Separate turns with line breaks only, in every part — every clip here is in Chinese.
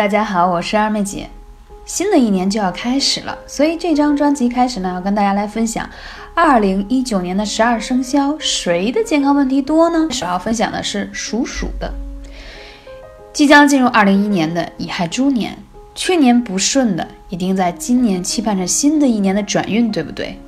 大家好，我是二妹姐。新的一年就要开始了，所以这张专辑开始呢，要跟大家来分享二零一九年的十二生肖，谁的健康问题多呢？首要分享的是属鼠的，即将进入二零一年的乙亥猪年，去年不顺的，一定在今年期盼着新的一年的转运，对不对？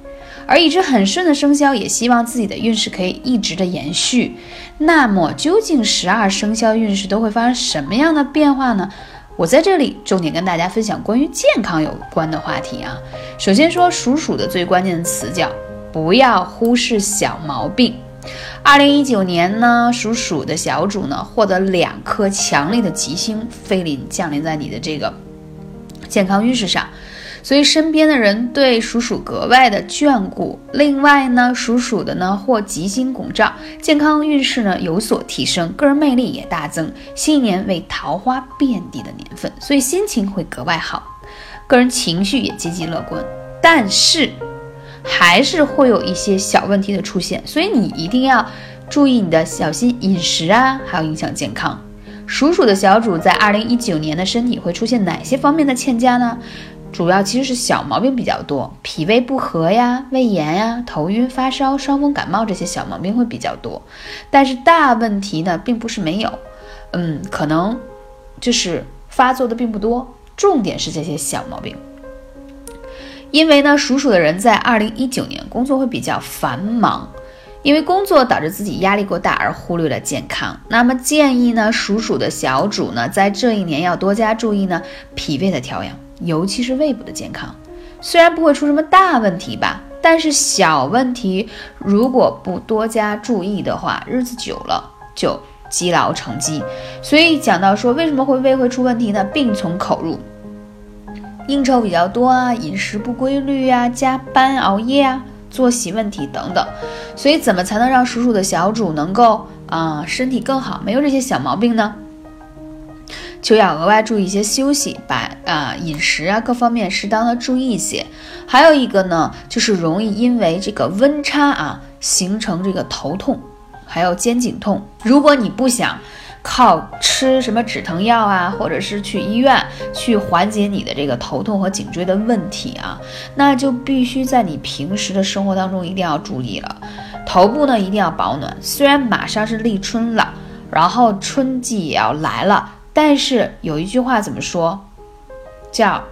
而一直很顺的生肖，也希望自己的运势可以一直的延续。那么，究竟十二生肖运势都会发生什么样的变化呢？我在这里重点跟大家分享关于健康有关的话题啊。首先说属鼠的最关键的词叫不要忽视小毛病。二零一九年呢，属鼠的小主呢获得两颗强力的吉星飞临降临在你的这个健康运势上。所以身边的人对属鼠格外的眷顾。另外呢，属鼠的呢或吉星拱照，健康运势呢有所提升，个人魅力也大增。新一年为桃花遍地的年份，所以心情会格外好，个人情绪也积极乐观。但是还是会有一些小问题的出现，所以你一定要注意你的小心饮食啊，还有影响健康。属鼠的小主在二零一九年的身体会出现哪些方面的欠佳呢？主要其实是小毛病比较多，脾胃不和呀、胃炎呀、头晕、发烧、伤风感冒这些小毛病会比较多，但是大问题呢并不是没有，嗯，可能就是发作的并不多，重点是这些小毛病。因为呢，属鼠的人在二零一九年工作会比较繁忙，因为工作导致自己压力过大而忽略了健康。那么建议呢，属鼠的小主呢，在这一年要多加注意呢脾胃的调养。尤其是胃部的健康，虽然不会出什么大问题吧，但是小问题如果不多加注意的话，日子久了就积劳成疾。所以讲到说为什么会胃会出问题呢？病从口入，应酬比较多啊，饮食不规律啊，加班熬夜啊，作息问题等等。所以怎么才能让属鼠的小主能够啊身体更好，没有这些小毛病呢？就要额外注意一些休息，把啊饮食啊各方面适当的注意一些。还有一个呢，就是容易因为这个温差啊形成这个头痛，还有肩颈痛。如果你不想靠吃什么止疼药啊，或者是去医院去缓解你的这个头痛和颈椎的问题啊，那就必须在你平时的生活当中一定要注意了。头部呢一定要保暖，虽然马上是立春了，然后春季也要来了。但是有一句话怎么说，叫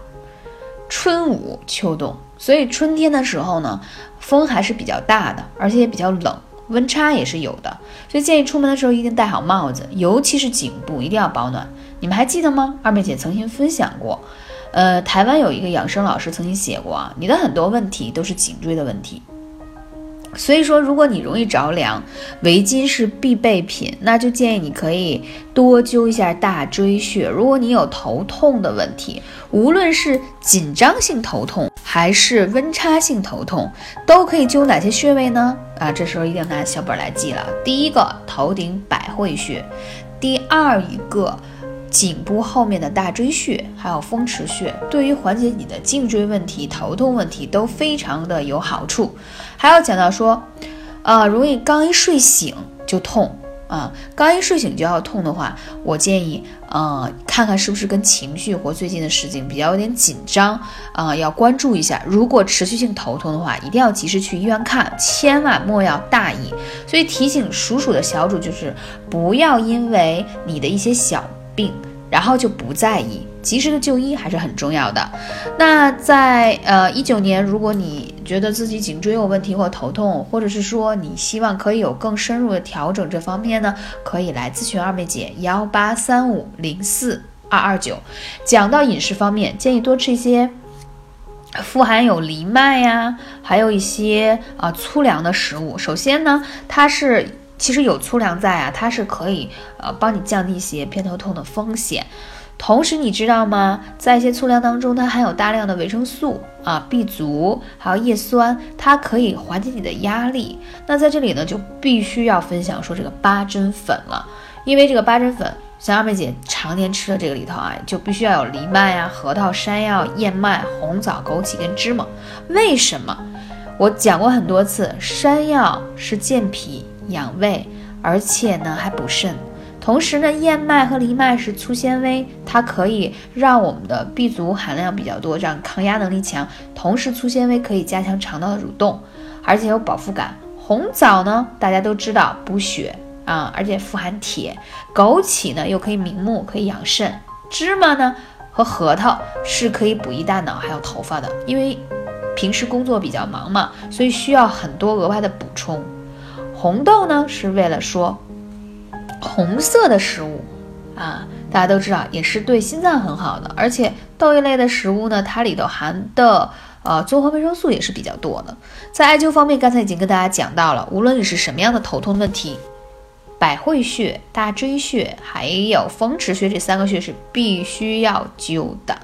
春捂秋冻，所以春天的时候呢，风还是比较大的，而且也比较冷，温差也是有的，所以建议出门的时候一定戴好帽子，尤其是颈部一定要保暖。你们还记得吗？二妹姐曾经分享过，呃，台湾有一个养生老师曾经写过啊，你的很多问题都是颈椎的问题。所以说，如果你容易着凉，围巾是必备品，那就建议你可以多灸一下大椎穴。如果你有头痛的问题，无论是紧张性头痛还是温差性头痛，都可以灸哪些穴位呢？啊，这时候一定要拿小本来记了。第一个，头顶百会穴；第二一个。颈部后面的大椎穴，还有风池穴，对于缓解你的颈椎问题、头痛问题都非常的有好处。还要讲到说，呃，容易刚一睡醒就痛啊，刚一睡醒就要痛的话，我建议，呃，看看是不是跟情绪或最近的事情比较有点紧张啊，要关注一下。如果持续性头痛的话，一定要及时去医院看，千万莫要大意。所以提醒鼠鼠的小主就是，不要因为你的一些小。病，然后就不在意，及时的就医还是很重要的。那在呃一九年，如果你觉得自己颈椎有问题或头痛，或者是说你希望可以有更深入的调整这方面呢，可以来咨询二妹姐幺八三五零四二二九。讲到饮食方面，建议多吃一些富含有藜麦呀，还有一些啊粗粮的食物。首先呢，它是。其实有粗粮在啊，它是可以呃帮你降低一些偏头痛的风险。同时你知道吗，在一些粗粮当中，它含有大量的维生素啊、B 族，还有叶酸，它可以缓解你的压力。那在这里呢，就必须要分享说这个八珍粉了，因为这个八珍粉，像二妹姐常年吃的这个里头啊，就必须要有藜麦啊、核桃、山药、燕麦、红枣、枸杞跟芝麻。为什么？我讲过很多次，山药是健脾。养胃，而且呢还补肾。同时呢，燕麦和藜麦是粗纤维，它可以让我们的 B 族含量比较多，这样抗压能力强。同时，粗纤维可以加强肠道的蠕动，而且有饱腹感。红枣呢，大家都知道补血啊，而且富含铁。枸杞呢，又可以明目，可以养肾。芝麻呢和核桃是可以补益大脑还有头发的，因为平时工作比较忙嘛，所以需要很多额外的补充。红豆呢，是为了说。红色的食物啊，大家都知道也是对心脏很好的，而且豆类类的食物呢，它里头含的呃综合维生素也是比较多的。在艾灸方面，刚才已经跟大家讲到了，无论你是什么样的头痛问题，百会穴、大椎穴还有风池穴这三个穴是必须要灸的，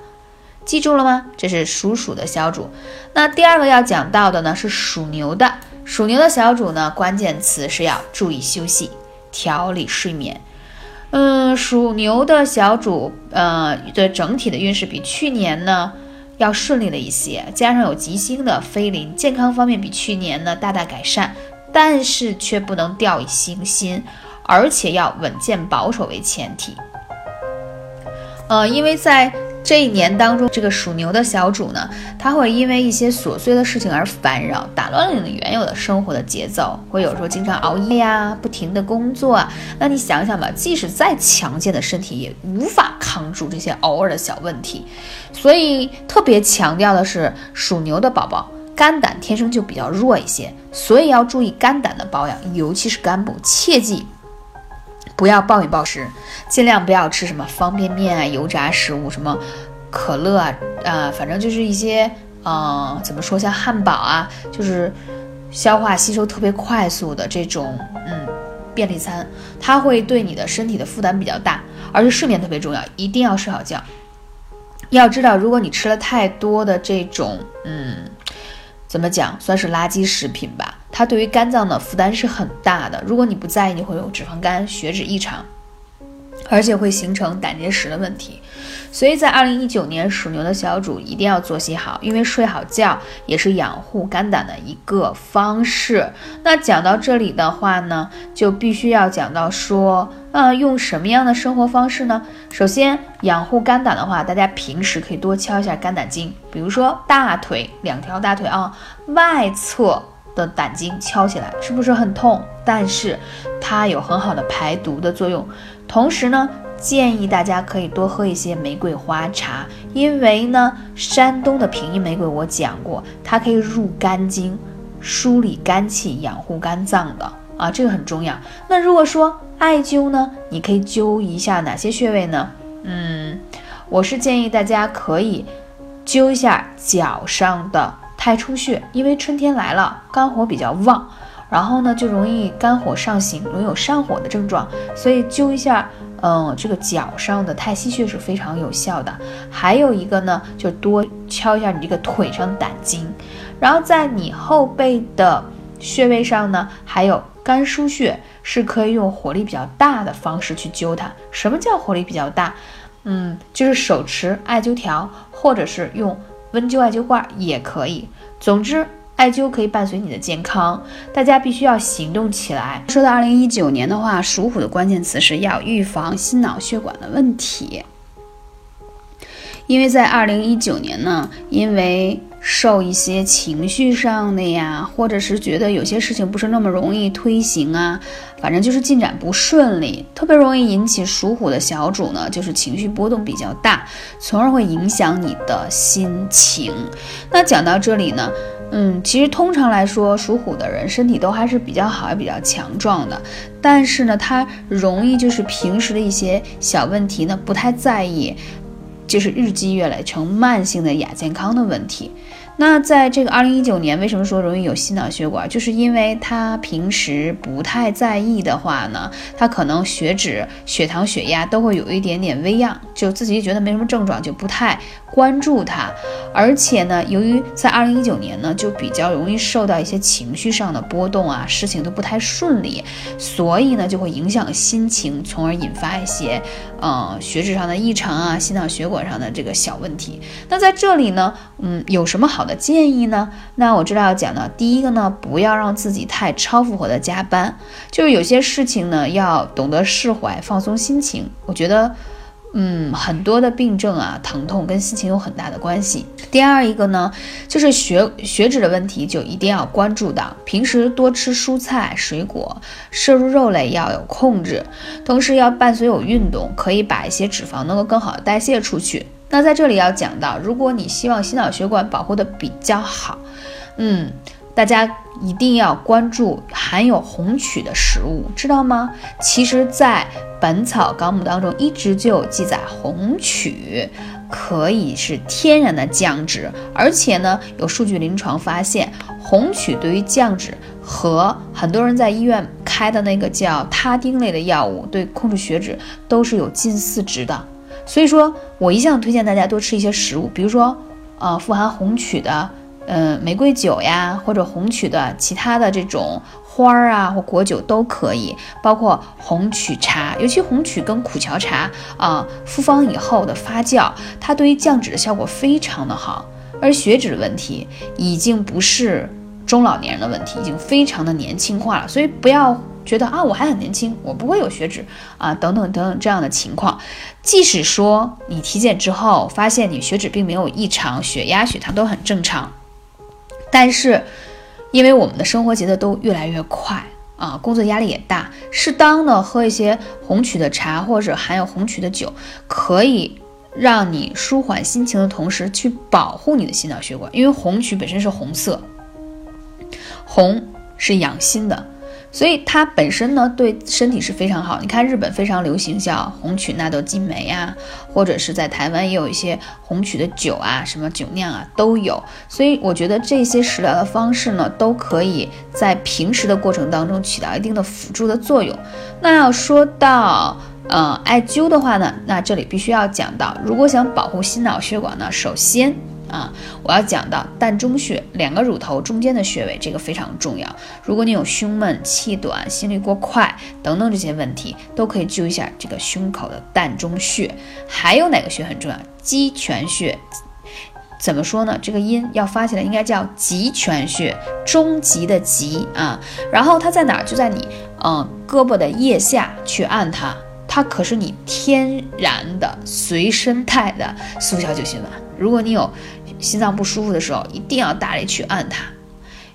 记住了吗？这是属鼠的小主。那第二个要讲到的呢是属牛的，属牛的小主呢，关键词是要注意休息。调理睡眠，嗯，属牛的小主，呃的整体的运势比去年呢要顺利了一些，加上有吉星的飞临，健康方面比去年呢大大改善，但是却不能掉以轻心，而且要稳健保守为前提，呃，因为在。这一年当中，这个属牛的小主呢，他会因为一些琐碎的事情而烦扰，打乱了你原有的生活的节奏，会有时候经常熬夜呀，不停的工作啊。那你想想吧，即使再强健的身体，也无法扛住这些偶尔的小问题。所以特别强调的是，属牛的宝宝肝胆天生就比较弱一些，所以要注意肝胆的保养，尤其是肝部，切记。不要暴饮暴食，尽量不要吃什么方便面啊、油炸食物，什么可乐啊，啊，反正就是一些，嗯，怎么说，像汉堡啊，就是消化吸收特别快速的这种，嗯，便利餐，它会对你的身体的负担比较大，而且睡眠特别重要，一定要睡好觉。要知道，如果你吃了太多的这种，嗯。怎么讲，算是垃圾食品吧？它对于肝脏的负担是很大的。如果你不在意，你会有脂肪肝、血脂异常，而且会形成胆结石的问题。所以在二零一九年，属牛的小主一定要作息好，因为睡好觉也是养护肝胆的一个方式。那讲到这里的话呢，就必须要讲到说，呃，用什么样的生活方式呢？首先，养护肝胆的话，大家平时可以多敲一下肝胆经，比如说大腿两条大腿啊，外侧的胆经敲起来，是不是很痛？但是它有很好的排毒的作用，同时呢。建议大家可以多喝一些玫瑰花茶，因为呢，山东的平阴玫瑰我讲过，它可以入肝经，梳理肝气，养护肝脏的啊，这个很重要。那如果说艾灸呢，你可以灸一下哪些穴位呢？嗯，我是建议大家可以灸一下脚上的太冲穴，因为春天来了，肝火比较旺，然后呢就容易肝火上行，容易有上火的症状，所以灸一下。嗯，这个脚上的太溪穴是非常有效的。还有一个呢，就多敲一下你这个腿上的胆经，然后在你后背的穴位上呢，还有肝腧穴，是可以用火力比较大的方式去灸它。什么叫火力比较大？嗯，就是手持艾灸条，或者是用温灸艾灸罐也可以。总之。艾灸可以伴随你的健康，大家必须要行动起来。说到二零一九年的话，属虎的关键词是要预防心脑血管的问题，因为在二零一九年呢，因为受一些情绪上的呀，或者是觉得有些事情不是那么容易推行啊，反正就是进展不顺利，特别容易引起属虎的小主呢，就是情绪波动比较大，从而会影响你的心情。那讲到这里呢。嗯，其实通常来说，属虎的人身体都还是比较好，也比较强壮的。但是呢，他容易就是平时的一些小问题呢，不太在意，就是日积月累成慢性的亚健康的问题。那在这个二零一九年，为什么说容易有心脑血管？就是因为他平时不太在意的话呢，他可能血脂、血糖、血压都会有一点点微恙，就自己觉得没什么症状，就不太关注它。而且呢，由于在二零一九年呢，就比较容易受到一些情绪上的波动啊，事情都不太顺利，所以呢，就会影响心情，从而引发一些嗯血脂上的异常啊，心脑血管上的这个小问题。那在这里呢。嗯，有什么好的建议呢？那我知道要讲的第一个呢，不要让自己太超负荷的加班，就是有些事情呢，要懂得释怀，放松心情。我觉得。嗯，很多的病症啊，疼痛跟心情有很大的关系。第二一个呢，就是血血脂的问题，就一定要关注到，平时多吃蔬菜水果，摄入肉类要有控制，同时要伴随有运动，可以把一些脂肪能够更好的代谢出去。那在这里要讲到，如果你希望心脑血管保护的比较好，嗯。大家一定要关注含有红曲的食物，知道吗？其实，在《本草纲目》当中一直就有记载，红曲可以是天然的降脂，而且呢，有数据临床发现，红曲对于降脂和很多人在医院开的那个叫他汀类的药物，对控制血脂都是有近似值的。所以说我一向推荐大家多吃一些食物，比如说，呃，富含红曲的。嗯，玫瑰酒呀，或者红曲的其他的这种花儿啊，或果酒都可以，包括红曲茶，尤其红曲跟苦荞茶啊，复方以后的发酵，它对于降脂的效果非常的好。而血脂的问题已经不是中老年人的问题，已经非常的年轻化了，所以不要觉得啊，我还很年轻，我不会有血脂啊，等等等等这样的情况。即使说你体检之后发现你血脂并没有异常，血压、血糖都很正常。但是，因为我们的生活节奏都越来越快啊，工作压力也大，适当的喝一些红曲的茶或者含有红曲的酒，可以让你舒缓心情的同时，去保护你的心脑血管。因为红曲本身是红色，红是养心的。所以它本身呢，对身体是非常好。你看日本非常流行像红曲纳豆激酶啊，或者是在台湾也有一些红曲的酒啊，什么酒酿啊都有。所以我觉得这些食疗的方式呢，都可以在平时的过程当中起到一定的辅助的作用。那要说到呃艾灸的话呢，那这里必须要讲到，如果想保护心脑血管呢，首先。啊，我要讲到膻中穴，两个乳头中间的穴位，这个非常重要。如果你有胸闷、气短、心率过快等等这些问题，都可以灸一下这个胸口的膻中穴。还有哪个穴很重要？极泉穴。怎么说呢？这个音要发起来应该叫极泉穴，终极的极啊。然后它在哪儿？就在你嗯胳膊的腋下去按它，它可是你天然的随身带的速效救心丸。如果你有心脏不舒服的时候，一定要大力去按它。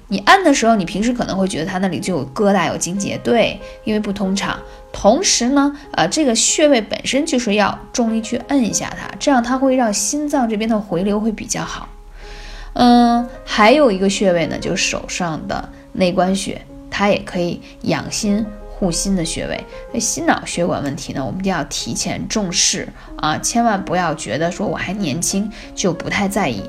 你按的时候，你平时可能会觉得它那里就有疙瘩、有筋结，对，因为不通畅。同时呢，呃，这个穴位本身就是要重力去摁一下它，这样它会让心脏这边的回流会比较好。嗯，还有一个穴位呢，就是手上的内关穴，它也可以养心。护心的穴位，所以心脑血管问题呢，我们一定要提前重视啊，千万不要觉得说我还年轻就不太在意。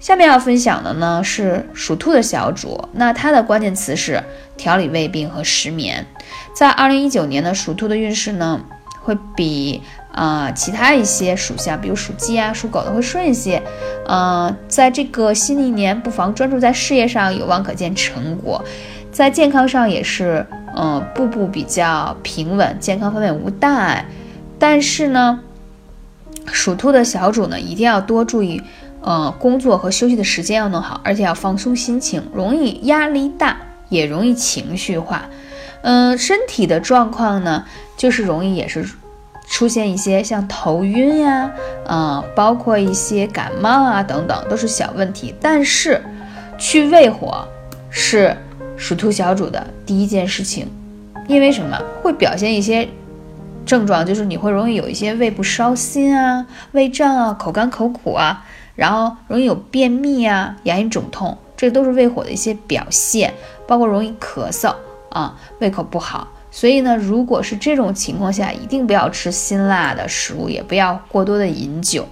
下面要分享的呢是属兔的小主，那它的关键词是调理胃病和失眠。在二零一九年的属兔的运势呢，会比啊其他一些属相，比如属鸡啊、属狗的会顺一些。嗯，在这个新的一年，不妨专注在事业上，有望可见成果。在健康上也是。嗯，步步比较平稳，健康方面无大碍。但是呢，属兔的小主呢，一定要多注意，呃，工作和休息的时间要弄好，而且要放松心情，容易压力大，也容易情绪化。嗯，身体的状况呢，就是容易也是出现一些像头晕呀，嗯，包括一些感冒啊等等，都是小问题。但是去胃火是。属兔小主的第一件事情，因为什么会表现一些症状，就是你会容易有一些胃部烧心啊、胃胀啊、口干口苦啊，然后容易有便秘啊、牙龈肿痛，这都是胃火的一些表现，包括容易咳嗽啊、胃口不好。所以呢，如果是这种情况下，一定不要吃辛辣的食物，也不要过多的饮酒。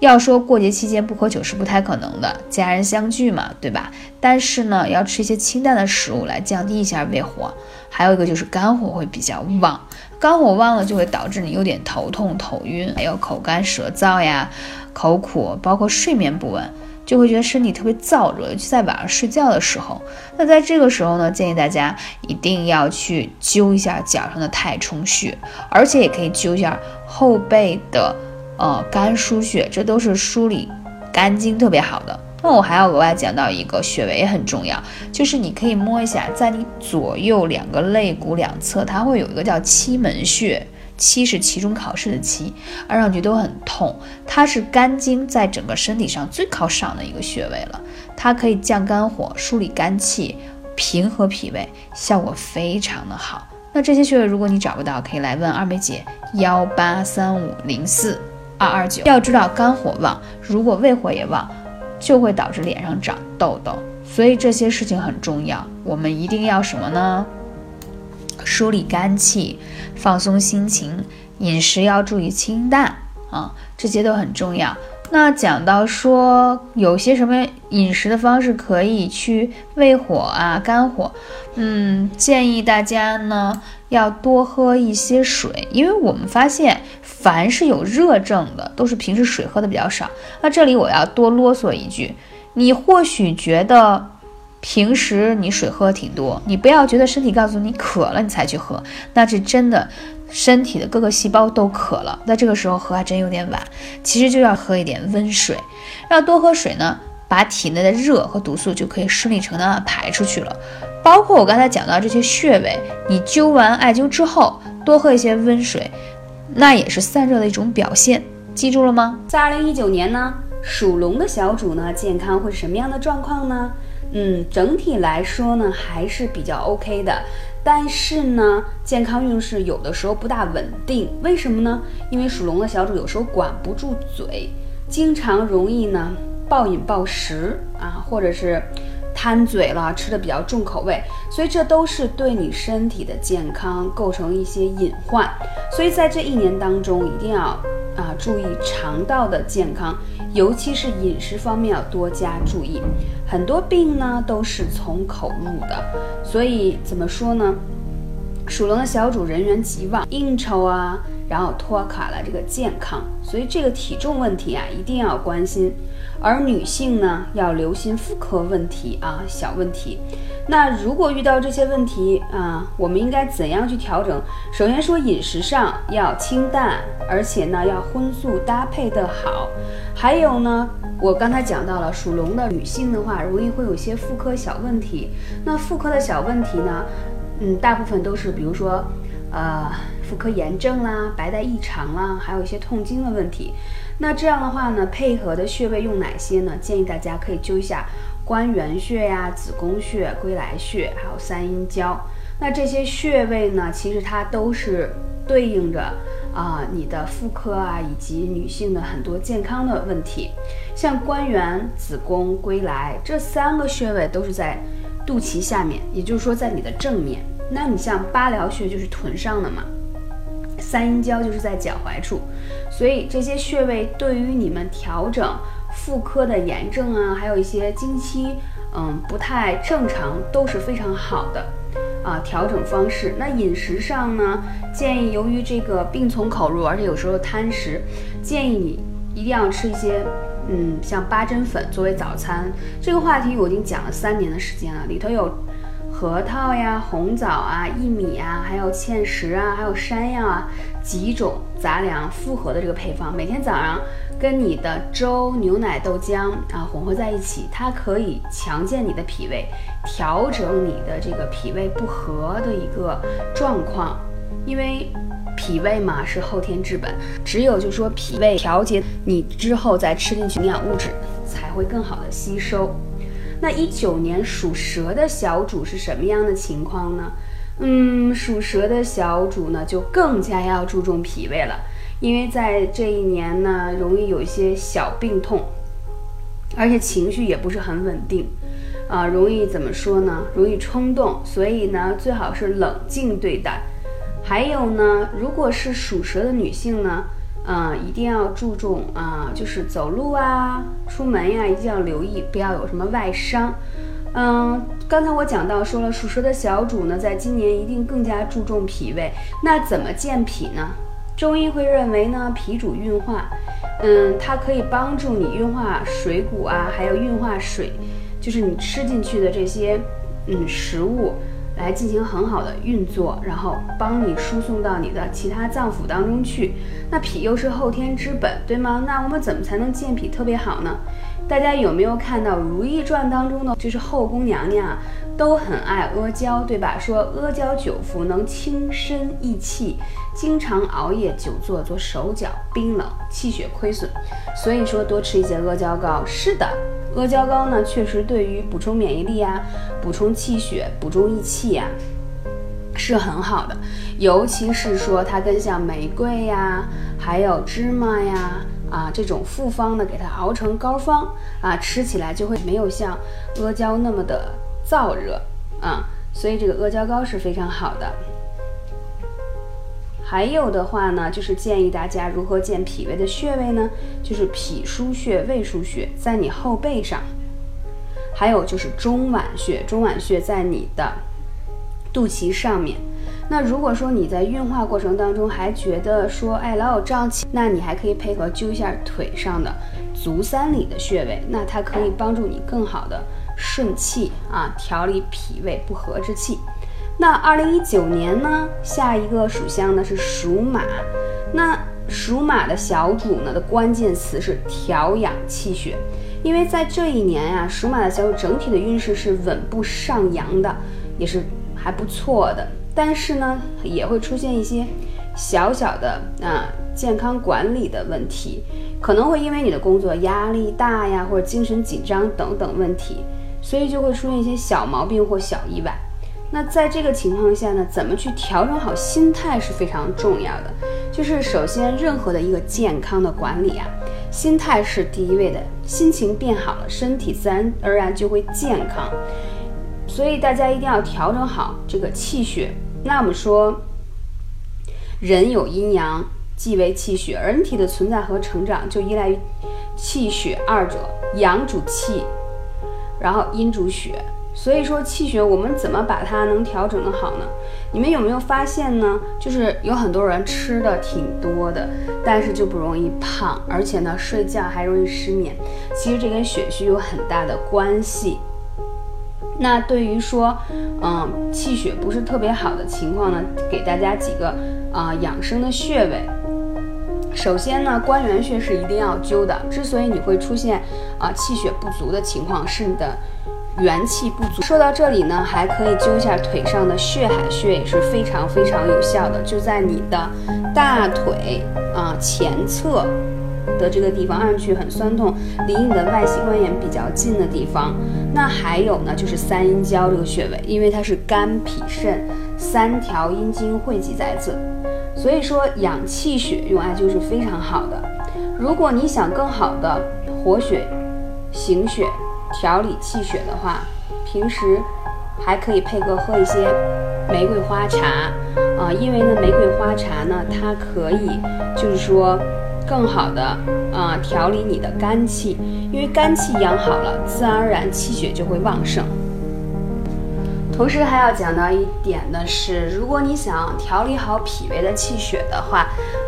要说过节期间不喝酒是不太可能的，家人相聚嘛，对吧？但是呢，要吃一些清淡的食物来降低一下胃火。还有一个就是肝火会比较旺，肝火旺了就会导致你有点头痛、头晕，还有口干舌燥呀、口苦，包括睡眠不稳，就会觉得身体特别燥热，尤其在晚上睡觉的时候。那在这个时候呢，建议大家一定要去灸一下脚上的太冲穴，而且也可以灸一下后背的。呃，肝腧穴，这都是梳理肝经特别好的。那我还要额外讲到一个穴位也很重要，就是你可以摸一下，在你左右两个肋骨两侧，它会有一个叫期门穴，期是期中考试的期，按上去都很痛。它是肝经在整个身体上最靠上的一个穴位了，它可以降肝火、梳理肝气、平和脾胃，效果非常的好。那这些穴位如果你找不到，可以来问二妹姐幺八三五零四二二九。要知道肝火旺，如果胃火也旺。就会导致脸上长痘痘，所以这些事情很重要。我们一定要什么呢？梳理肝气，放松心情，饮食要注意清淡啊，这些都很重要。那讲到说有些什么饮食的方式可以去胃火啊、肝火，嗯，建议大家呢要多喝一些水，因为我们发现。凡是有热症的，都是平时水喝的比较少。那这里我要多啰嗦一句，你或许觉得平时你水喝挺多，你不要觉得身体告诉你渴了你才去喝，那是真的身体的各个细胞都渴了。那这个时候喝还真有点晚，其实就要喝一点温水，要多喝水呢，把体内的热和毒素就可以顺理成章的排出去了。包括我刚才讲到这些穴位，你灸完艾灸之后，多喝一些温水。那也是散热的一种表现，记住了吗？
在二零一九年呢，属龙的小主呢，健康会什么样的状况呢？嗯，整体来说呢，还是比较 OK 的，但是呢，健康运势有的时候不大稳定，为什么呢？因为属龙的小主有时候管不住嘴，经常容易呢暴饮暴食啊，或者是。贪嘴了，吃的比较重口味，所以这都是对你身体的健康构成一些隐患。所以在这一年当中，一定要啊注意肠道的健康，尤其是饮食方面要多加注意。很多病呢都是从口入的，所以怎么说呢？属龙的小主人缘极旺，应酬啊，然后拖垮了这个健康，所以这个体重问题啊一定要关心。而女性呢，要留心妇科问题啊，小问题。那如果遇到这些问题啊，我们应该怎样去调整？首先说饮食上要清淡，而且呢要荤素搭配的好。还有呢，我刚才讲到了属龙的女性的话，容易会有些妇科小问题。那妇科的小问题呢，嗯，大部分都是比如说，呃，妇科炎症啦、白带异常啦，还有一些痛经的问题。那这样的话呢，配合的穴位用哪些呢？建议大家可以灸一下关元穴呀、子宫穴、归来穴，还有三阴交。那这些穴位呢，其实它都是对应着啊你的妇科啊以及女性的很多健康的问题。像关元、子宫、归来这三个穴位都是在肚脐下面，也就是说在你的正面。那你像八髎穴就是臀上的嘛。三阴交就是在脚踝处，所以这些穴位对于你们调整妇科的炎症啊，还有一些经期嗯不太正常都是非常好的啊调整方式。那饮食上呢，建议由于这个病从口入，而且有时候贪食，建议你一定要吃一些嗯像八珍粉作为早餐。这个话题我已经讲了三年的时间了，里头有。核桃呀、红枣啊、薏米啊，还有芡实啊，还有山药啊，几种杂粮复合的这个配方，每天早上跟你的粥、牛奶、豆浆啊混合在一起，它可以强健你的脾胃，调整你的这个脾胃不和的一个状况。因为脾胃嘛是后天之本，只有就说脾胃调节你之后再吃进去营养物质，才会更好的吸收。那一九年属蛇的小主是什么样的情况呢？嗯，属蛇的小主呢，就更加要注重脾胃了，因为在这一年呢，容易有一些小病痛，而且情绪也不是很稳定，啊，容易怎么说呢？容易冲动，所以呢，最好是冷静对待。还有呢，如果是属蛇的女性呢？嗯，一定要注重啊，就是走路啊、出门呀，一定要留意，不要有什么外伤。嗯，刚才我讲到说了，属蛇的小主呢，在今年一定更加注重脾胃。那怎么健脾呢？中医会认为呢，脾主运化，嗯，它可以帮助你运化水谷啊，还有运化水，就是你吃进去的这些嗯食物，来进行很好的运作，然后帮你输送到你的其他脏腑当中去。那脾又是后天之本，对吗？那我们怎么才能健脾特别好呢？大家有没有看到《如懿传》当中的，就是后宫娘娘啊，都很爱阿胶，对吧？说阿胶久服能清身益气，经常熬夜久坐，做手脚冰冷，气血亏损，所以说多吃一些阿胶糕。是的，阿胶糕呢，确实对于补充免疫力啊、补充气血、补充益气呀，是很好的。尤其是说它跟像玫瑰呀，还有芝麻呀。啊，这种复方呢，给它熬成膏方啊，吃起来就会没有像阿胶那么的燥热啊，所以这个阿胶糕是非常好的。还有的话呢，就是建议大家如何健脾胃的穴位呢？就是脾腧穴、胃腧穴在你后背上，还有就是中脘穴，中脘穴在你的肚脐上面。那如果说你在运化过程当中还觉得说，哎，老有胀气，那你还可以配合灸一下腿上的足三里的穴位，那它可以帮助你更好的顺气啊，调理脾胃不和之气。那二零一九年呢，下一个属相呢是属马，那属马的小主呢的关键词是调养气血，因为在这一年呀，属马的小主整体的运势是稳步上扬的，也是还不错的。但是呢，也会出现一些小小的啊健康管理的问题，可能会因为你的工作压力大呀，或者精神紧张等等问题，所以就会出现一些小毛病或小意外。那在这个情况下呢，怎么去调整好心态是非常重要的。就是首先，任何的一个健康的管理啊，心态是第一位的，心情变好了，身体自然而然就会健康。所以大家一定要调整好这个气血。那我们说，人有阴阳，即为气血。人体的存在和成长就依赖于气血二者，阳主气，然后阴主血。所以说气血，我们怎么把它能调整的好呢？你们有没有发现呢？就是有很多人吃的挺多的，但是就不容易胖，而且呢睡觉还容易失眠。其实这跟血虚有很大的关系。那对于说，嗯，气血不是特别好的情况呢，给大家几个啊养生的穴位。首先呢，关元穴是一定要灸的。之所以你会出现啊气血不足的情况，是你的元气不足。说到这里呢，还可以灸一下腿上的血海穴，也是非常非常有效的，就在你的大腿啊前侧。的这个地方按上去很酸痛，离你的外膝关节比较近的地方。那还有呢，就是三阴交这个穴位，因为它是肝脾肾三条阴经汇集在此，所以说养气血用艾灸是非常好的。如果你想更好的活血行血、调理气血的话，平时还可以配合喝一些玫瑰花茶啊，因为呢，玫瑰花茶呢，它可以就是说。更好的啊，调理你的肝气，因为肝气养好了，自然而然气血就会旺盛。同时还要讲到一点的是，如果你想调理好脾胃的气血的话，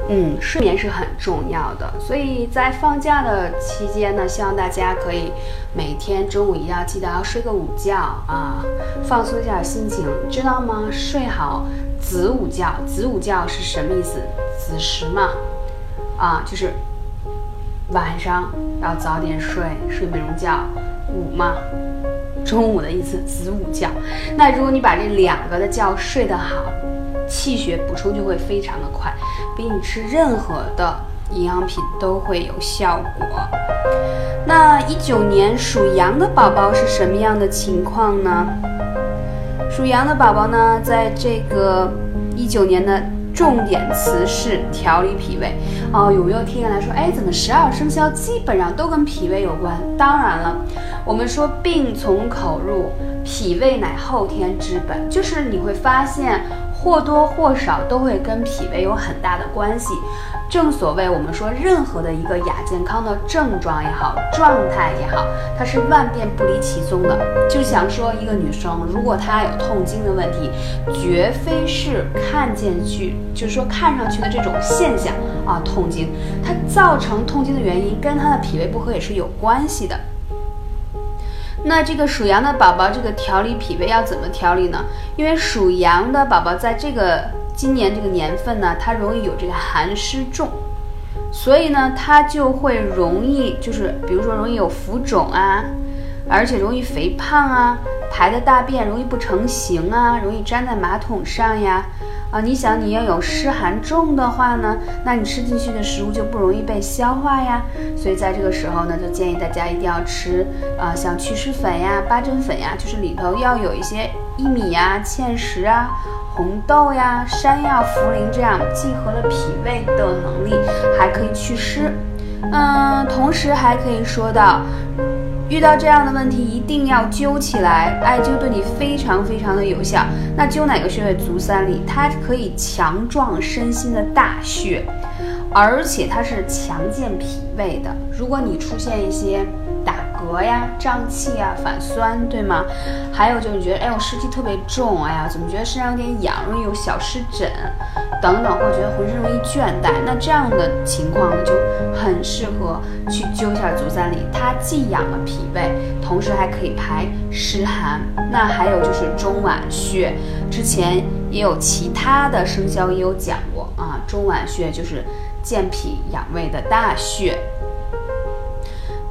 嗯，睡眠是很重要的。所以在放假的期间呢，希望大家可以每天中午一定要记得要睡个午觉啊，放松一下心情，知道吗？睡好子午觉，子午觉是什么意思？子时嘛。啊，就是晚上要早点睡，睡美容觉，午嘛，中午的一次，子午觉。那如果你把这两个的觉睡得好，气血补充就会非常的快，比你吃任何的营养品都会有效果。那一九年属羊的宝宝是什么样的情况呢？属羊的宝宝呢，在这个一九年的。重点词是调理脾胃哦。有没有听人来说，哎，怎么十二生肖基本上都跟脾胃有关？当然了，我们说病从口入，脾胃乃后天之本，就是你会发现或多或少都会跟脾胃有很大的关系。正所谓，我们说任何的一个亚健康的症状也好，状态也好，它是万变不离其宗的。就想说一个女生，如果她有痛经的问题，绝非是看见去，就是说看上去的这种现象啊，痛经，它造成痛经的原因跟她的脾胃不和也是有关系的。那这个属羊的宝宝，这个调理脾胃要怎么调理呢？因为属羊的宝宝在这个今年这个年份呢，它容易有这个寒湿重，所以呢，它就会容易就是比如说容易有浮肿啊，而且容易肥胖啊，排的大便容易不成形啊，容易粘在马桶上呀。啊，你想你要有湿寒重的话呢，那你吃进去的食物就不容易被消化呀。所以在这个时候呢，就建议大家一定要吃啊，像祛湿粉呀、八珍粉呀，就是里头要有一些薏米呀、芡实啊、红豆呀、山药、茯苓这样既合了脾胃的能力，还可以祛湿。嗯，同时还可以说到。遇到这样的问题，一定要灸起来，艾灸对你非常非常的有效。那灸哪个穴位？足三里，它可以强壮身心的大穴，而且它是强健脾胃的。如果你出现一些打嗝呀、胀气啊、反酸，对吗？还有就是你觉得，哎，我湿气特别重，哎呀，怎么觉得身上有点痒，容易有小湿疹，等等，或者觉得浑身容易倦怠，那这样的情况呢，就很适合去灸一下足三里。它既养了脾胃，同时还可以排湿寒。那还有就是中脘穴，之前也有其他的生肖也有讲过啊，中脘穴就是健脾养胃的大穴。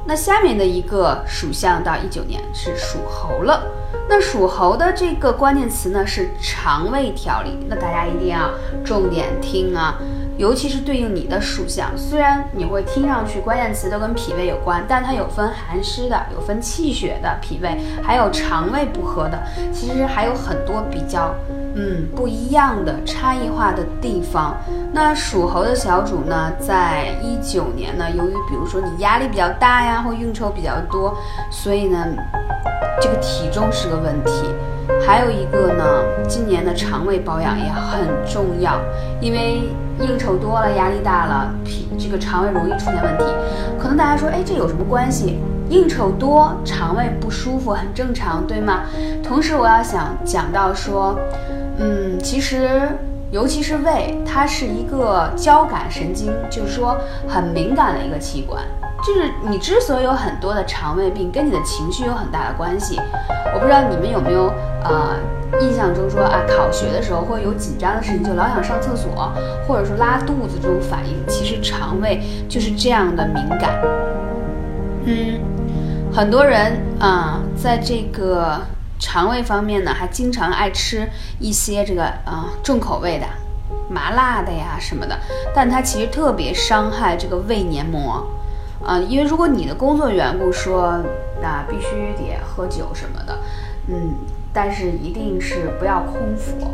那下面的一个属相到一九年是属猴了。那属猴的这个关键词呢是肠胃调理，那大家一定要重点听啊，尤其是对应你的属相。虽然你会听上去关键词都跟脾胃有关，但它有分寒湿的，有分气血的脾胃，还有肠胃不和的，其实还有很多比较。嗯，不一样的差异化的地方。那属猴的小主呢，在一九年呢，由于比如说你压力比较大呀，或应酬比较多，所以呢，这个体重是个问题。还有一个呢，今年的肠胃保养也很重要，因为应酬多了，压力大了，脾这个肠胃容易出现问题。可能大家说，哎，这有什么关系？应酬多，肠胃不舒服很正常，对吗？同时，我要想讲到说。嗯，其实尤其是胃，它是一个交感神经，就是说很敏感的一个器官。就是你之所以有很多的肠胃病，跟你的情绪有很大的关系。我不知道你们有没有呃印象中说啊，考学的时候会有紧张的事情，就老想上厕所，或者说拉肚子这种反应。其实肠胃就是这样的敏感。嗯，很多人啊，在这个。肠胃方面呢，还经常爱吃一些这个啊重口味的、麻辣的呀什么的，但它其实特别伤害这个胃黏膜，啊，因为如果你的工作缘故说那必须得喝酒什么的，嗯。但是一定是不要空腹，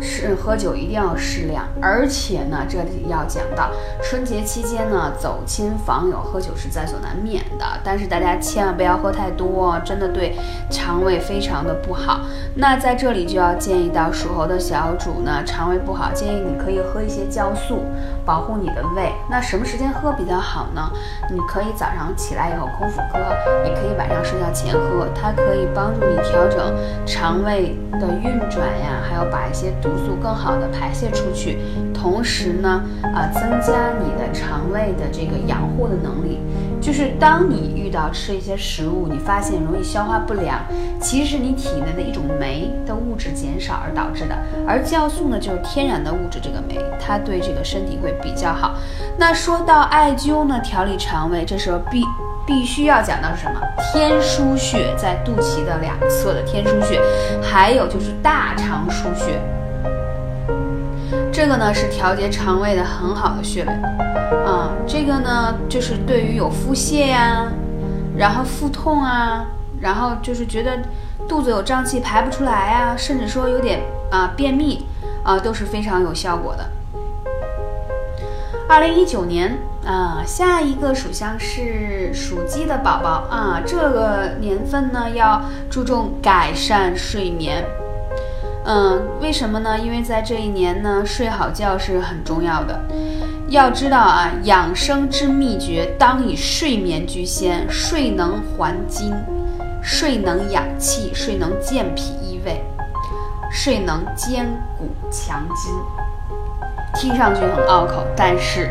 是喝酒一定要适量，而且呢，这里要讲到春节期间呢，走亲访友喝酒是在所难免的，但是大家千万不要喝太多，真的对肠胃非常的不好。那在这里就要建议到属猴的小主呢，肠胃不好，建议你可以喝一些酵素，保护你的胃。那什么时间喝比较好呢？你可以早上起来以后空腹喝，也可以晚上睡觉前喝，它可以帮助你调整肠。肠胃的运转呀，还要把一些毒素更好的排泄出去，同时呢，啊，增加你的肠胃的这个养护的能力。就是当你遇到吃一些食物，你发现容易消化不良，其实是你体内的一种酶的物质减少而导致的。而酵素呢，就是天然的物质，这个酶它对这个身体会比较好。那说到艾灸呢，调理肠胃，这时候必。必须要讲到是什么？天枢穴在肚脐的两侧的天枢穴，还有就是大肠腧穴。这个呢是调节肠胃的很好的穴位啊。这个呢就是对于有腹泻呀，然后腹痛啊，然后就是觉得肚子有胀气排不出来啊，甚至说有点啊便秘啊，都是非常有效果的。二零一九年。啊，下一个属相是属鸡的宝宝啊，这个年份呢要注重改善睡眠。嗯，为什么呢？因为在这一年呢，睡好觉是很重要的。要知道啊，养生之秘诀当以睡眠居先，睡能还精，睡能养气，睡能健脾益胃，睡能坚骨强筋。听上去很拗口，但是。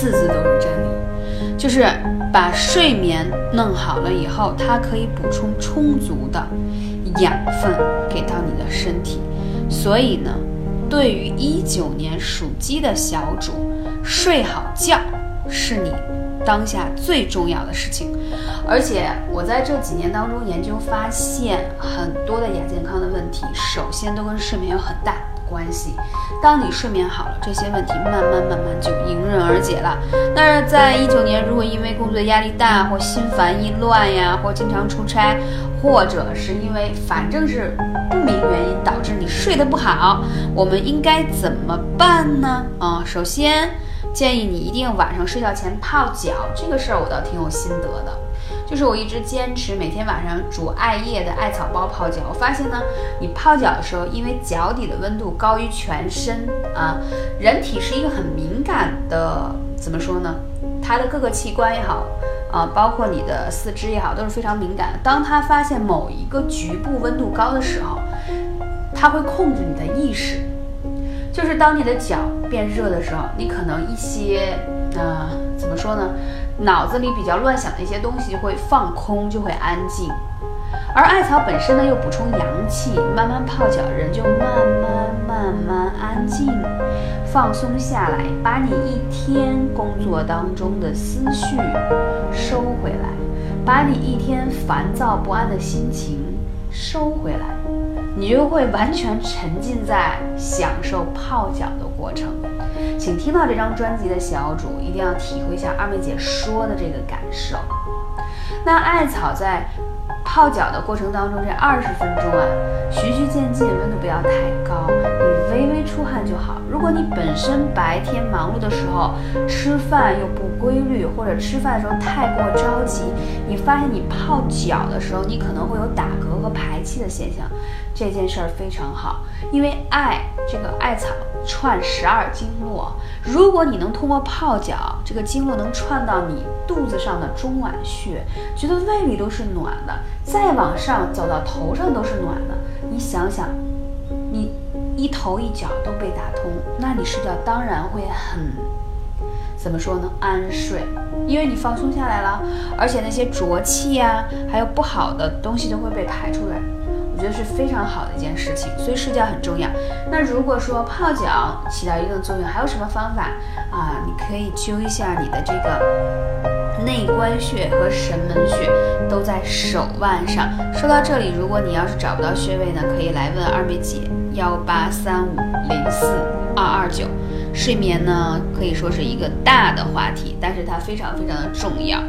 字字都是真理，就是把睡眠弄好了以后，它可以补充充足的养分给到你的身体。所以呢，对于一九年属鸡的小主，睡好觉是你当下最重要的事情。而且我在这几年当中研究发现，很多的亚健康的问题，首先都跟睡眠有很大关系。当你睡眠好了，这些问题慢慢慢慢就迎刃而解了。那在一九年，如果因为工作压力大，或心烦意乱呀，或经常出差，或者是因为反正是不明原因导致你睡得不好，我们应该怎么办呢？啊，首先建议你一定晚上睡觉前泡脚，这个事儿我倒挺有心得的。就是我一直坚持每天晚上煮艾叶的艾草包泡脚。我发现呢，你泡脚的时候，因为脚底的温度高于全身啊，人体是一个很敏感的，怎么说呢？它的各个器官也好啊，包括你的四肢也好，都是非常敏感的。当它发现某一个局部温度高的时候，它会控制你的意识。就是当你的脚变热的时候，你可能一些啊，怎么说呢？脑子里比较乱想的一些东西会放空，就会安静。而艾草本身呢又补充阳气，慢慢泡脚，人就慢慢慢慢安静，放松下来，把你一天工作当中的思绪收回来，把你一天烦躁不安的心情收回来，你就会完全沉浸在享受泡脚的过程。请听到这张专辑的小主一定要体会一下二妹姐说的这个感受。那艾草在泡脚的过程当中，这二十分钟啊，循序渐进，温度不要太高，你微微出汗就好。如果你本身白天忙碌的时候吃饭又不规律，或者吃饭的时候太过着急，你发现你泡脚的时候，你可能会有打嗝和排气的现象。这件事儿非常好，因为艾这个艾草串十二经络，如果你能通过泡脚，这个经络能串到你肚子上的中脘穴，觉得胃里都是暖的，再往上走到头上都是暖的。你想想，你一头一脚都被打通，那你睡觉当然会很，怎么说呢？安睡，因为你放松下来了，而且那些浊气呀，还有不好的东西都会被排出来。我觉得是非常好的一件事情，所以睡觉很重要。那如果说泡脚起到一定的作用，还有什么方法啊？你可以灸一下你的这个内关穴和神门穴，都在手腕上。说到这里，如果你要是找不到穴位呢，可以来问二妹姐幺八三五零四二二九。睡眠呢，可以说是一个大的话题，但是它非常非常的重要。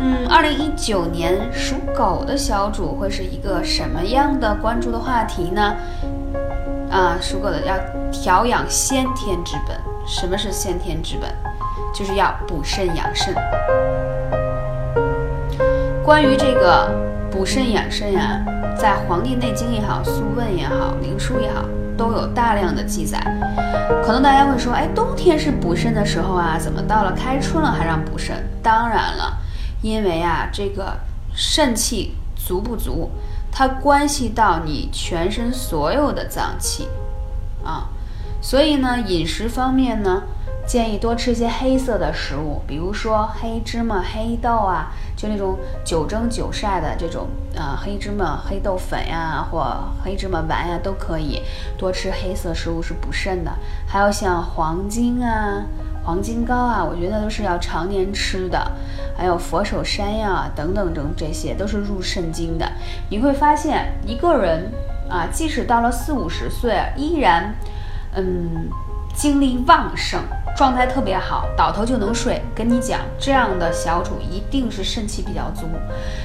嗯，二零一九年属狗的小主会是一个什么样的关注的话题呢？啊，属狗的要调养先天之本。什么是先天之本？就是要补肾养肾。关于这个补肾养肾呀，在《黄帝内经》也好，《素问》也好，《灵枢》也好，都有大量的记载。可能大家会说，哎，冬天是补肾的时候啊，怎么到了开春了还让补肾？当然了。因为啊，这个肾气足不足，它关系到你全身所有的脏器啊，所以呢，饮食方面呢，建议多吃一些黑色的食物，比如说黑芝麻、黑豆啊，就那种久蒸久晒的这种啊，黑芝麻、黑豆粉呀，或黑芝麻丸呀，都可以多吃黑色食物是补肾的。还有像黄金啊。黄金膏啊，我觉得都是要常年吃的，还有佛手山呀等等等，这些都是入肾经的。你会发现，一个人啊，即使到了四五十岁，依然，嗯，精力旺盛，状态特别好，倒头就能睡。跟你讲，这样的小主一定是肾气比较足。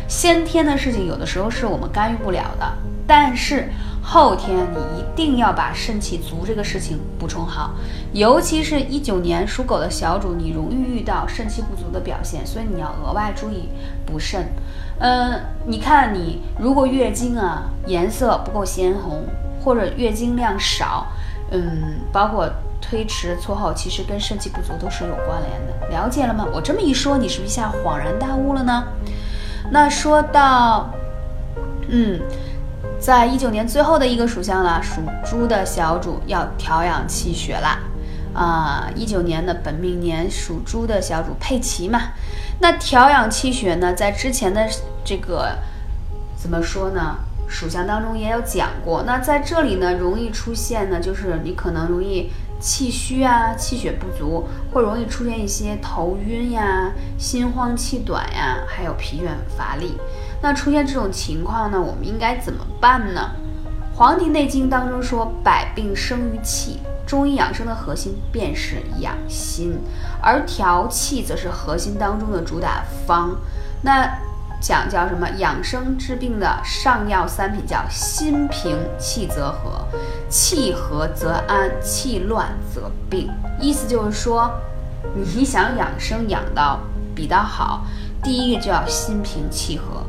先天的事情有的时候是我们干预不了的，但是。后天你一定要把肾气足这个事情补充好，尤其是一九年属狗的小主，你容易遇到肾气不足的表现，所以你要额外注意补肾。嗯，你看你如果月经啊颜色不够鲜红，或者月经量少，嗯，包括推迟错后，其实跟肾气不足都是有关联的。了解了吗？我这么一说，你是不是一下恍然大悟了呢？那说到，嗯。在一九年最后的一个属相了，属猪的小主要调养气血啦，啊，一九年的本命年属猪的小主佩奇嘛。那调养气血呢，在之前的这个怎么说呢？属相当中也有讲过。那在这里呢，容易出现呢，就是你可能容易气虚啊，气血不足，或容易出现一些头晕呀、心慌气短呀，还有疲倦乏力。那出现这种情况呢，我们应该怎么办呢？《黄帝内经》当中说：“百病生于气。”中医养生的核心便是养心，而调气则是核心当中的主打方。那讲叫什么？养生治病的上药三品叫心平气则和，气和则安，气乱则病。意思就是说，你想养生养到比较好，第一个就要心平气和，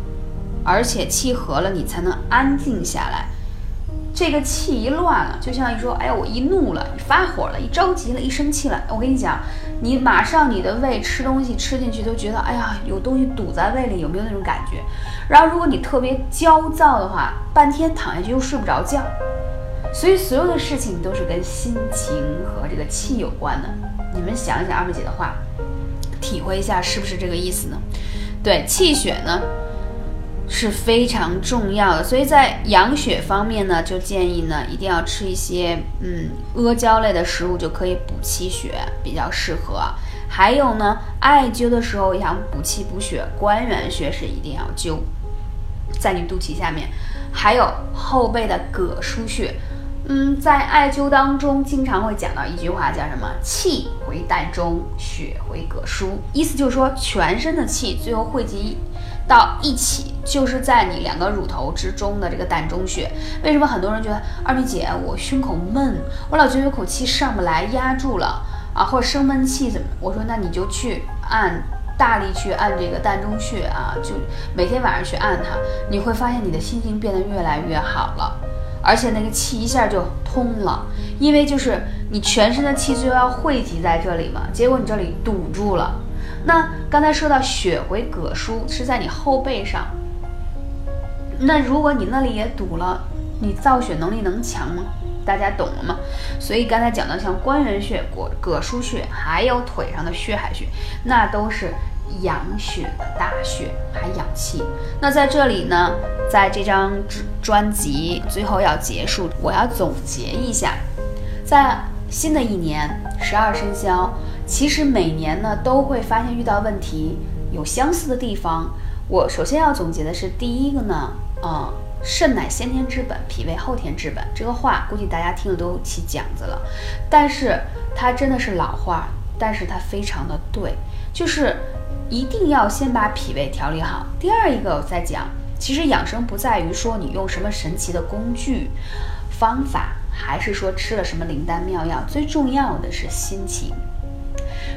而且气和了，你才能安静下来。这个气一乱了，就像一说，哎呀，我一怒了，一发火了，一着急了，一生气了，我跟你讲，你马上你的胃吃东西吃进去都觉得，哎呀，有东西堵在胃里，有没有那种感觉？然后如果你特别焦躁的话，半天躺下去又睡不着觉。所以所有的事情都是跟心情和这个气有关的。你们想一想二妹姐的话，体会一下是不是这个意思呢？对，气血呢？是非常重要的，所以在养血方面呢，就建议呢一定要吃一些嗯阿胶类的食物，就可以补气血，比较适合。还有呢，艾灸的时候想补气补血，关元穴是一定要灸，在你肚脐下面。还有后背的膈腧穴，嗯，在艾灸当中经常会讲到一句话，叫什么？气回膻中，血回膈腧。意思就是说，全身的气最后汇集。到一起就是在你两个乳头之中的这个膻中穴。为什么很多人觉得二妹姐我胸口闷，我老觉得有口气上不来，压住了啊，或者生闷气怎么？我说那你就去按，大力去按这个膻中穴啊，就每天晚上去按它，你会发现你的心情变得越来越好了，而且那个气一下就通了，因为就是你全身的气就要汇集在这里嘛，结果你这里堵住了。那刚才说到血回膈腧是在你后背上，那如果你那里也堵了，你造血能力能强吗？大家懂了吗？所以刚才讲到像关元穴、膈膈腧穴，还有腿上的血海穴，那都是养血的大穴，还养气。那在这里呢，在这张专辑最后要结束，我要总结一下，在新的一年十二生肖。其实每年呢都会发现遇到问题有相似的地方。我首先要总结的是第一个呢，啊，肾乃先天之本，脾胃后天之本。这个话估计大家听了都起茧子了，但是它真的是老话，但是它非常的对，就是一定要先把脾胃调理好。第二一个我在讲，其实养生不在于说你用什么神奇的工具、方法，还是说吃了什么灵丹妙药，最重要的是心情。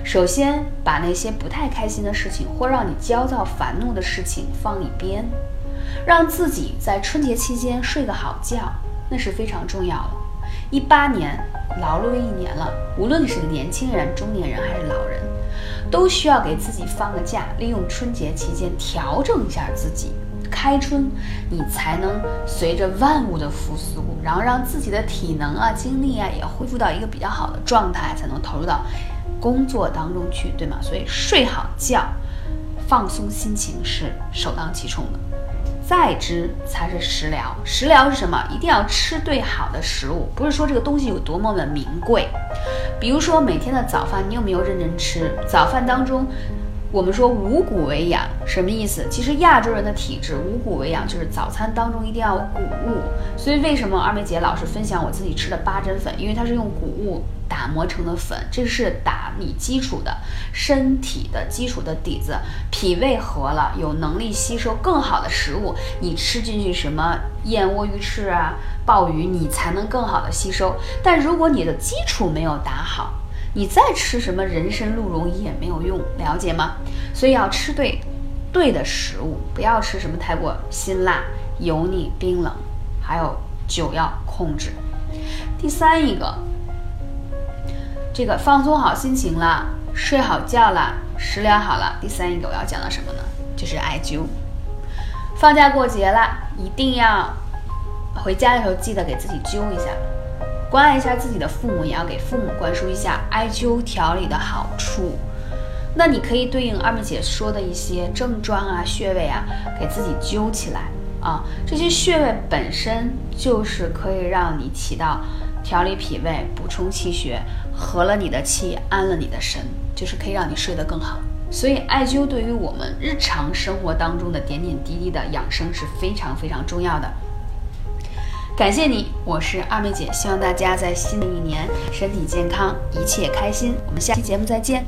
首先，把那些不太开心的事情或让你焦躁烦怒的事情放一边，让自己在春节期间睡个好觉，那是非常重要的。一八年劳碌了一年了，无论你是年轻人、中年人还是老人，都需要给自己放个假，利用春节期间调整一下自己。开春，你才能随着万物的复苏，然后让自己的体能啊、精力啊也恢复到一个比较好的状态，才能投入到。工作当中去，对吗？所以睡好觉，放松心情是首当其冲的，再之才是食疗。食疗是什么？一定要吃对好的食物，不是说这个东西有多么的名贵。比如说每天的早饭，你有没有认真吃？早饭当中，我们说五谷为养，什么意思？其实亚洲人的体质，五谷为养就是早餐当中一定要有谷物。所以为什么二妹姐老是分享我自己吃的八珍粉？因为它是用谷物。打磨成的粉，这是打你基础的身体的基础的底子。脾胃和了，有能力吸收更好的食物，你吃进去什么燕窝、鱼翅啊、鲍鱼，你才能更好的吸收。但如果你的基础没有打好，你再吃什么人参、鹿茸也没有用，了解吗？所以要吃对对的食物，不要吃什么太过辛辣、油腻、冰冷，还有酒要控制。第三一个。这个放松好心情了，睡好觉了，食疗好了。第三一个我要讲的什么呢？就是艾灸。放假过节了，一定要回家的时候记得给自己灸一下。
关爱一下自己的父母，也要给父母灌输一下艾灸调理的好处。那你可以对应二妹姐说的一些症状啊、穴位啊，给自己灸起来啊。这些穴位本身就是可以让你起到调理脾胃、补充气血、和了你的气、安了你的神，就是可以让你睡得更好。所以，艾灸对于我们日常生活当中的点点滴滴的养生是非常非常重要的。感谢你，我是二妹姐，希望大家在新的一年身体健康，一切开心。我们下期节目再见。